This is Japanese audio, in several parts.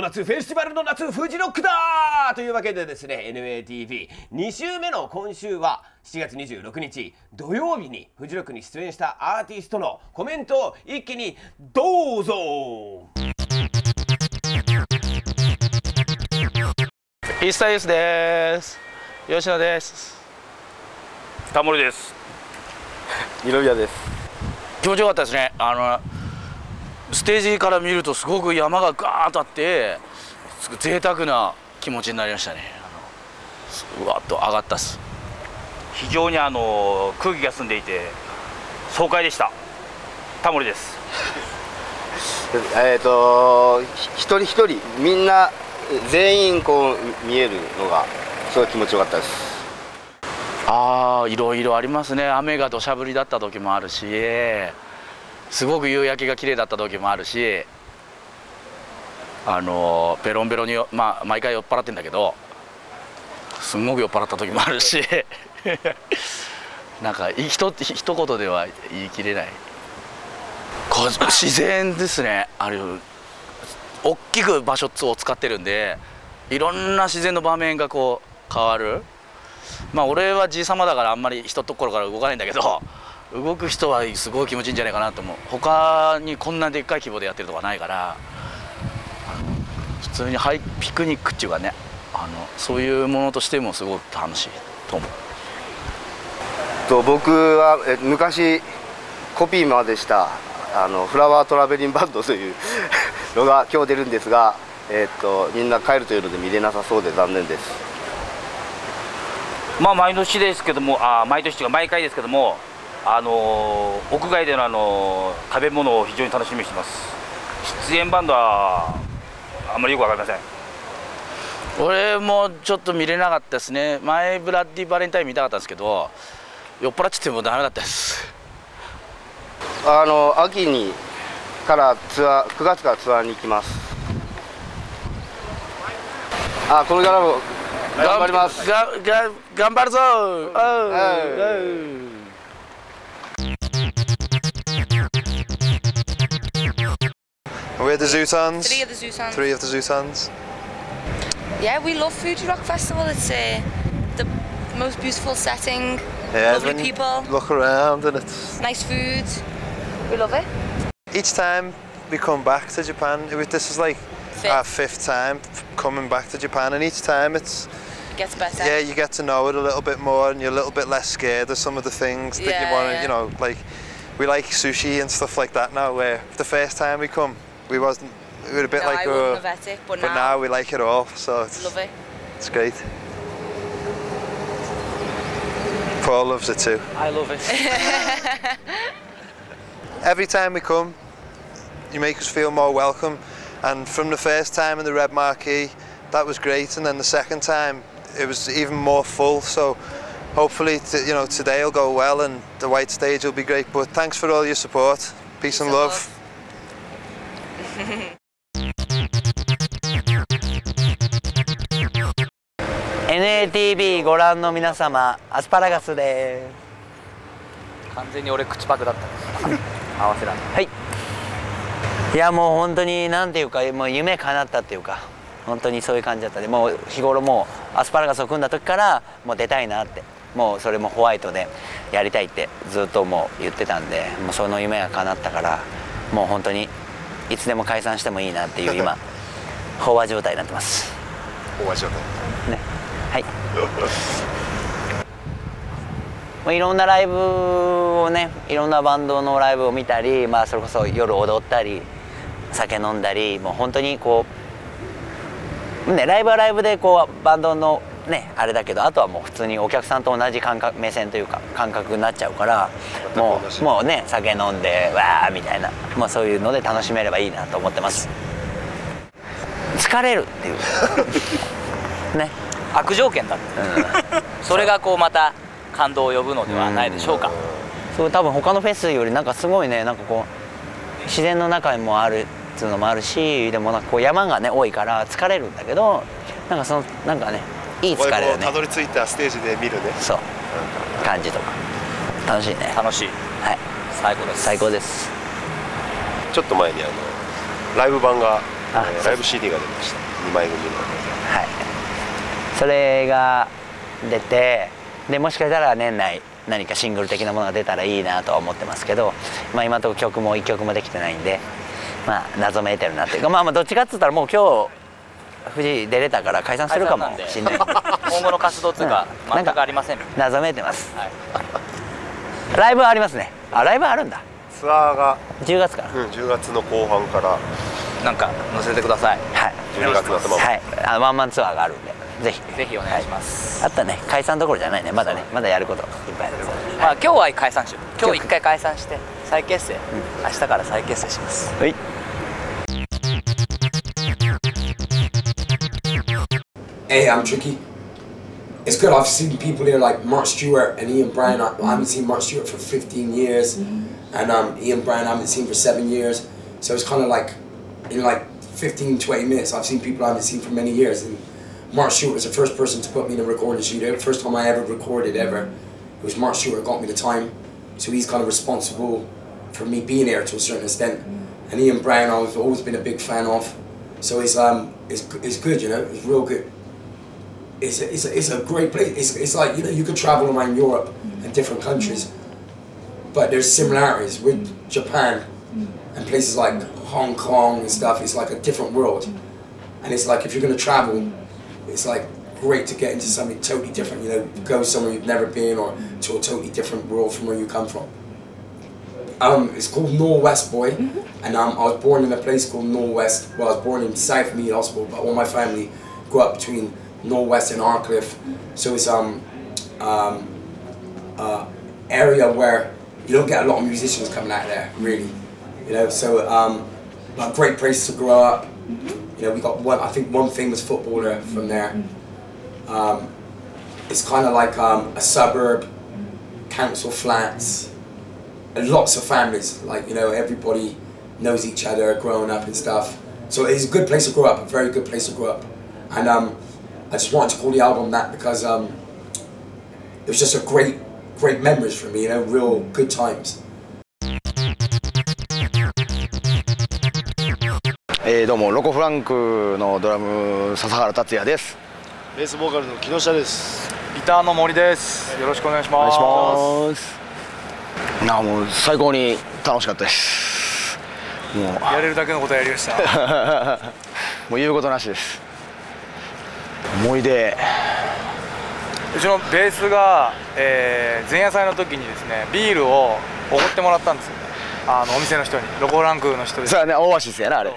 の夏フェスティバルの夏フジロックだ！というわけでですね NATV2 週目の今週は7月26日土曜日にフジロックに出演したアーティストのコメントを一気にどうぞ！イースターユースです。吉野です。タモリです。二宮です。気持ちよかったですね。あのステージから見るとすごく山がガーッとあってすごい贅沢な気持ちになりましたね。うわっと上がったっす。非常にあの空気が澄んでいて爽快でした。タモリです。えっ、とひ一人一人みんな全員こう見えるのがすごい気持ちよかったです。ああいろいろありますね。雨が土砂降りだった時もあるしすごく夕焼けが綺麗だった時もあるしあのベロンベロンに、まあ、毎回酔っ払ってんだけどすごく酔っ払った時もあるし なんかいひと一言では言い切れない。自然ですね。あれ大きく場所を使ってるんでいろんな自然の場面がこう変わる。まあ俺はじいさまだからあんまり人ところから動かないんだけど動く人はすごい気持ちいいんじゃないかなと思う。他にこんなでっかい規模でやってるとかないから普通にハイピクニックっていうかねあのそういうものとしてもすごく楽しいと思う。と僕はえ昔コピーまでしたあのフラワートラベリンバンドというのが今日出るんですが、えっとみんな帰るというので見れなさそうで残念です。まあ毎年ですけどもあ毎年というか毎回ですけどもあの屋外でのあの食べ物を非常に楽しみにしてます。出演バンドはあんまりよくわかりません。俺もちょっと見れなかったですね。前ブラッディバレンタイン見たかったんですけど酔っ払っちゃってもダメだったです。あの秋にからツアー9月からツアーに行きます。あこれからも頑張ります。がが頑張るぞ We're the Zootons. Three of the Zootons. Three of the Zootons. Yeah, we love Fuji Rock Festival. It's uh, the most beautiful setting, Yeah, lovely people, Look around and it's nice food. We love it. each time we come back to Japan. It was, this is like Fifth. our fifth time coming back to Japan, and each time it's Gets better. yeah, you get to know it a little bit more, and you're a little bit less scared of some of the things that Yeah, you want to, yeah. you know, like we like sushi and stuff like that now. Where the first time we come, we wasn't. We were a bit no, like, I we wouldn't were- have it, but, but now we like it all, so it's, love it. it's great. Paul loves it too. I love it every time we come, you make us feel more welcome. And from the first time in the Red Marquee, that was great. And then the second time, it was even more full. So hopefully, t- you know, today will go well and the white stage will be great. But thanks for all your support. Peace and and love. love. NATV ご覧の皆様アスパラガスで完全に俺口パクだった。合わせだすはい。いやもう本当になんていうかもう夢叶ったっていうか本当にそういう感じだったでもう日頃もうアスパラガスを組んだ時からもう出たいなってもうそれもホワイトでやりたいってずっともう言ってたんでもうその夢が叶ったからもう本当にいつでも解散してもいいなっていう今飽和状態になってます。飽和状態。ね。はい。もういろんなライブをねいろんなバンドのライブを見たり、まあ、それこそ夜踊ったり酒飲んだりもう本当にこう、ね、ライブはライブでこうバンドのねあれだけどあとはもう普通にお客さんと同じ感覚目線というか感覚になっちゃうからもうもうね酒飲んでわーみたいな、まあ、そういうので楽しめればいいなと思ってます。疲れるっていう。ね。悪条件だ それがこうまた感動を呼ぶのではないでしょうか。そう多分他のフェスよりなんかすごいねなんかこう自然の中にもあるっていうのもあるしでもなんかこう山がね多いから疲れるんだけどなんかそのなんかねいい疲れだね。たどり着いたステージで見るね。そう。感じとか。楽しいね。楽しい。はい。最高です。最高です。ちょっと前にあのライブ版があえーライブ CD が出ました。2枚組の。はい。それが出てでもしかしたら年内何かシングル的なものが出たらいいなとは思ってますけど、まあ、今のところ曲も1曲もできてないんでまあ謎めいてるなっていうかまあまあどっちかっつったらもう今日藤井出れたから解散するかもしんない 今後の活動というかうん。全くありません謎めいてます、ライブはありますね。あライブあるんだ。ツアーが、10月から。うん、10月の後半から。なんか載せてください。はい。12月の頭。はい。あワンマンツアーがあるんでぜひ。ぜひお願いします、あったね。解散どころじゃないね。まだね。まだやることいっぱいあるまあ今日は解散し今日一回解散して再結成、明日から再結成します。はい Hey, I'm Tricky. It's good. I've seen people here like Mark Stewart and Ian Bryan. I, I haven't seen Mark Stewart for 15 years, and um, Ian Bryan I haven't seen for seven years. So it's kind of like in like 15, 20 minutes, I've seen people I haven't seen for many years. And Mark Stewart was the first person to put me in a recording studio. First time I ever recorded ever. It was Mark Stewart got me the time, so he's kind of responsible for me being here to a certain extent. And Ian Bryan, I've always been a big fan of. So it's um, it's, it's good, you know, it's real good it's a, it's a, it's a great place. It's, it's like, you know, you could travel around Europe and different countries, but there's similarities with Japan and places like Hong Kong and stuff. It's like a different world. And it's like, if you're going to travel, it's like great to get into something totally different, you know, go somewhere you've never been or to a totally different world from where you come from. Um, it's called Norwest Boy, and um, I was born in a place called Norwest. Well, I was born in South Mead Hospital, but all my family grew up between Norwest and. So it's um, um, uh, area where you don't get a lot of musicians coming out there, really. You know, so um, a great place to grow up. You know, we got one. I think one famous footballer from there. Um, it's kind of like um, a suburb, council flats, and lots of families. Like you know, everybody knows each other, growing up and stuff. So it's a good place to grow up. A very good place to grow up. And um, I just wanted to call the album that because um, it was just a great, great memories for me. You know, real good times. えーどうもロコ・フランクのドラム笹原達也です。ベースボーカルの木下です。ギターの森です。よろしくお願いしお願いします。ますなあもう最高に楽しかったです。もう。やれるだけのことやりました。もう言うことなしです思い出。うちのベースが、えー前夜祭の時にですねビールをおごってもらったんですよ。ねあのお店の人に。ロコランクの人です。そうやねオアシスやなあれ。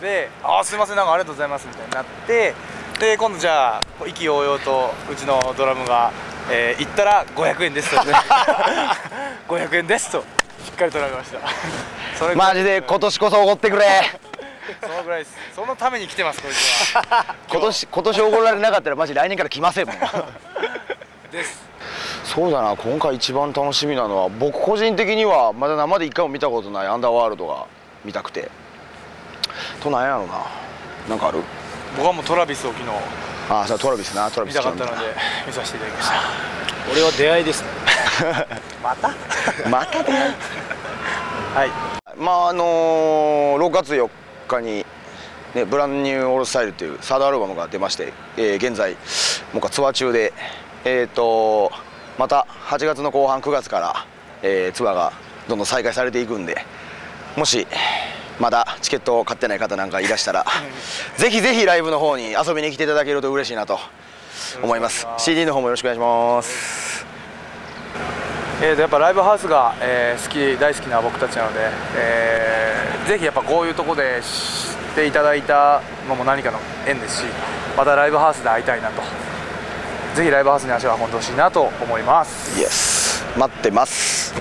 で「あーすいませんなんかありがとうございます」みたいになって。で今度じゃあ意気揚々とうちのドラムが「えー行ったら500円です」と。500円ですと。しっかり取られました。マジで今年こそおごってくれそのぐらいです。そのために来てますこいつは。今年今年おごられなかったらマジ来年から来ませんもん。です。そうだな今回一番楽しみなのは僕個人的にはまだ生で一回も見たことないアンダーワールドが見たくて。となんやろな。なんかある？僕はもうトラビスを昨日ああそうトラビスなトラビ見スたかったので見させていただきました。俺は出会いです。ね また？またはい。まああのー6月4日に、ね、ブランニューオールスタイルというサードアルバムが出まして、えー現在もうツアー中でえっ、とまた8月の後半9月から、えーツアーがどんどん再開されていくんでもしまだチケットを買ってない方なんかいらしたらぜひぜひライブの方に遊びに来ていただけると嬉しいなと思います。CD の方もよろしくお願いしますえーとやっぱライブハウスが、えー好き大好きな僕たちなので、えーぜひやっぱこういうとこで知っていただいたのも何かの縁ですしまたライブハウスで会いたいなと。ぜひライブハウスに足を運んでほしいなと思います。イエス待ってます。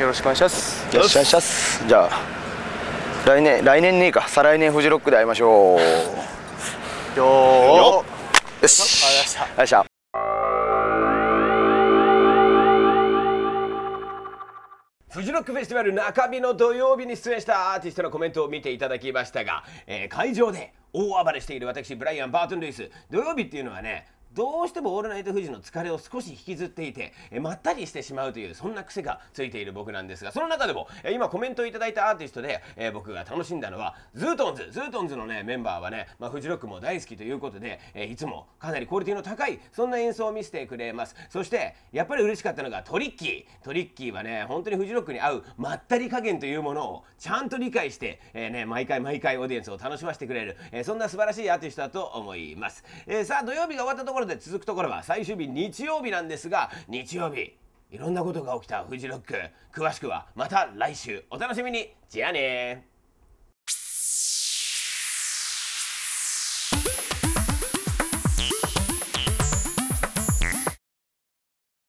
よろしくお願いします。よろしくお願いします。じゃあ来年来年ねえか。再来年フジロックで会いましょう。よー。よし。ありがとうございましたフジロックフェスティバル中日の土曜日に出演したアーティストのコメントを見ていただきましたが、えー会場で大暴れしている私ブライアン・バートン・ルイス。土曜日っていうのはねどうしても「オールナイトフジ」の疲れを少し引きずっていて、えまったりしてしまうというそんな癖がついている僕なんですがその中でも、え今コメントをいただいたアーティストで、え僕が楽しんだのはズートンズズートンズのねメンバーはね、まあ、フジロックも大好きということで、えいつもかなりクオリティの高いそんな演奏を見せてくれます。そしてやっぱり嬉しかったのがトリッキー。トリッキーはね本当にフジロックに合うまったり加減というものをちゃんと理解して、えーね、毎回毎回オーディエンスを楽しませてくれる、えそんな素晴らしいアーティストだと思います、えさあ土曜日が終わったところろで続くところは最終日日曜日なんですが日曜日いろんなことが起きたフジロック。詳しくはまた来週。お楽しみに。じゃあね